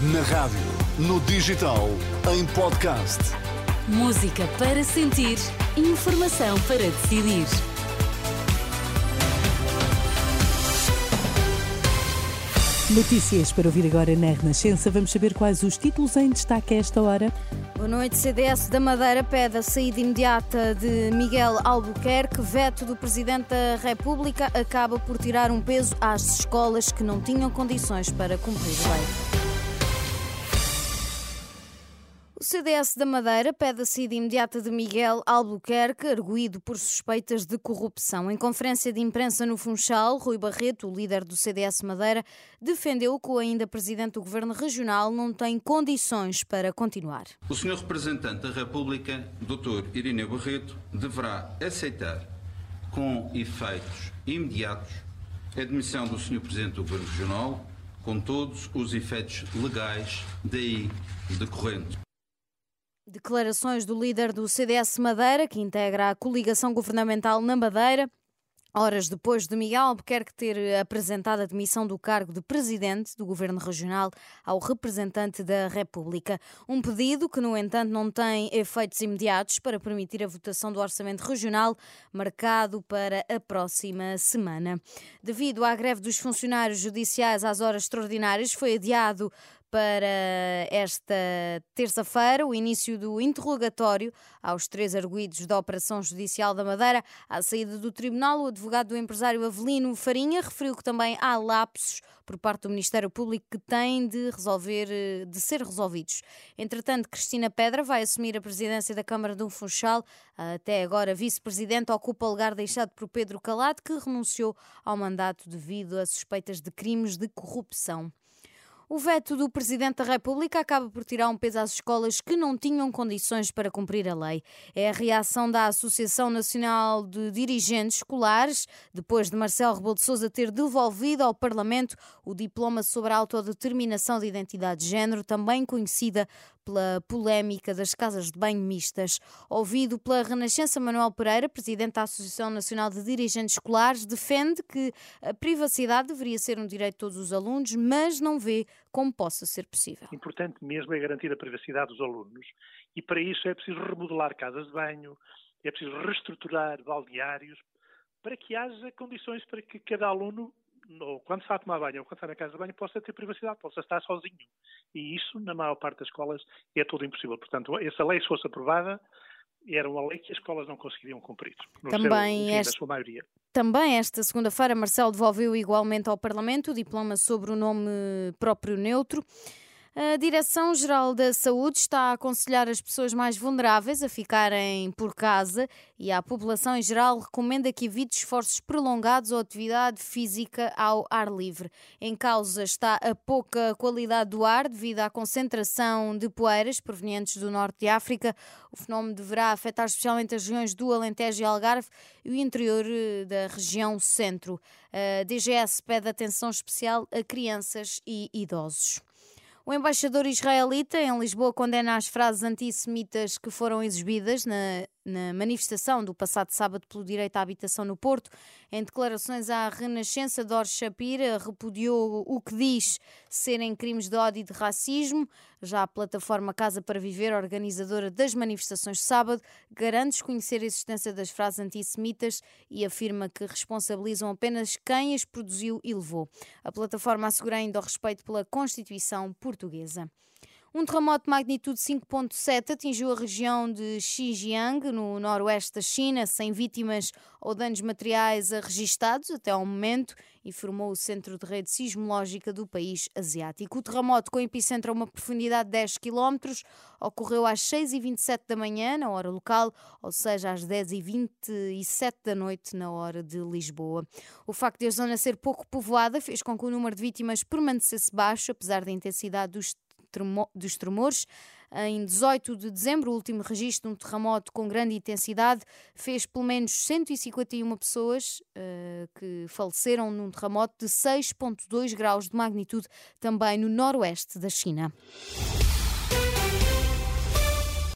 Na rádio, no digital, em podcast. Música para sentir, informação para decidir. Notícias para ouvir agora na Renascença. Vamos saber quais os títulos em destaque a esta hora. Boa noite. CDS da Madeira pede a saída imediata de Miguel Albuquerque. Veto do Presidente da República acaba por tirar um peso às escolas que não tinham condições para cumprir a lei. O CDS da Madeira pede a saída imediata de Miguel Albuquerque, arguído por suspeitas de corrupção. Em conferência de imprensa no Funchal, Rui Barreto, o líder do CDS Madeira, defendeu que o ainda presidente do governo regional não tem condições para continuar. O senhor representante da República, Dr. Irineu Barreto, deverá aceitar com efeitos imediatos a admissão do senhor presidente do governo regional, com todos os efeitos legais daí decorrentes. Declarações do líder do CDS Madeira, que integra a coligação governamental na Madeira. Horas depois de Miguel Albuquerque ter apresentado a demissão do cargo de presidente do governo regional ao representante da República. Um pedido que, no entanto, não tem efeitos imediatos para permitir a votação do orçamento regional, marcado para a próxima semana. Devido à greve dos funcionários judiciais às horas extraordinárias, foi adiado para esta terça-feira o início do interrogatório aos três arguídos da Operação Judicial da Madeira. À saída do tribunal, o advogado do empresário Avelino Farinha referiu que também há lapsos por parte do Ministério Público que têm de resolver, de ser resolvidos. Entretanto, Cristina Pedra vai assumir a presidência da Câmara do Funchal. Até agora, vice-presidente ocupa o lugar deixado por Pedro Calado, que renunciou ao mandato devido a suspeitas de crimes de corrupção. O veto do Presidente da República acaba por tirar um peso às escolas que não tinham condições para cumprir a lei. É a reação da Associação Nacional de Dirigentes Escolares, depois de Marcelo Rebelo de Sousa ter devolvido ao Parlamento o diploma sobre a autodeterminação de identidade de género, também conhecida pela polémica das casas de banho mistas. Ouvido pela Renascença, Manuel Pereira, presidente da Associação Nacional de Dirigentes Escolares, defende que a privacidade deveria ser um direito de todos os alunos, mas não vê como possa ser possível. Importante mesmo é garantir a privacidade dos alunos e para isso é preciso remodelar casas de banho, é preciso reestruturar baldeários para que haja condições para que cada aluno ou quando está a tomar banho ou quando está na casa de banho, possa ter privacidade, possa estar sozinho. E isso, na maior parte das escolas, é tudo impossível. Portanto, essa lei, se fosse aprovada, era uma lei que as escolas não conseguiriam cumprir. Também, seu, enfim, este, sua maioria. também esta segunda-feira, Marcelo devolveu igualmente ao Parlamento o diploma sobre o nome próprio neutro. A Direção-Geral da Saúde está a aconselhar as pessoas mais vulneráveis a ficarem por casa e a população em geral recomenda que evite esforços prolongados ou atividade física ao ar livre. Em causa está a pouca qualidade do ar devido à concentração de poeiras provenientes do norte de África. O fenómeno deverá afetar especialmente as regiões do Alentejo e Algarve e o interior eh, da região centro. A DGS pede atenção especial a crianças e idosos. O embaixador israelita em Lisboa condena as frases antissemitas que foram exibidas na, na, manifestação do passado sábado pelo direito à habitação no Porto. Em declarações à Renascença, Dor Shapira repudiou o que diz serem crimes de ódio e de racismo. Já a plataforma Casa para Viver, organizadora das manifestações de sábado, garante desconhecer a existência das frases antissemitas e afirma que responsabilizam apenas quem as produziu e levou. A plataforma assegura ainda o respeito pela Constituição portuguesa. Um terremoto de magnitude 5.7 atingiu a região de Xinjiang, no noroeste da China, sem vítimas ou danos materiais registados até ao momento, informou o Centro de Rede Sismológica do país asiático. O terremoto, com epicentro a uma profundidade de 10 km, ocorreu às 6h27 da manhã, na hora local, ou seja, às 10h27 da noite, na hora de Lisboa. O facto de a zona ser pouco povoada fez com que o número de vítimas permanecesse baixo, apesar da intensidade dos dos tremores. Em 18 de dezembro, o último registro de um terremoto com grande intensidade fez pelo menos 151 pessoas uh, que faleceram num terremoto de 6,2 graus de magnitude, também no noroeste da China.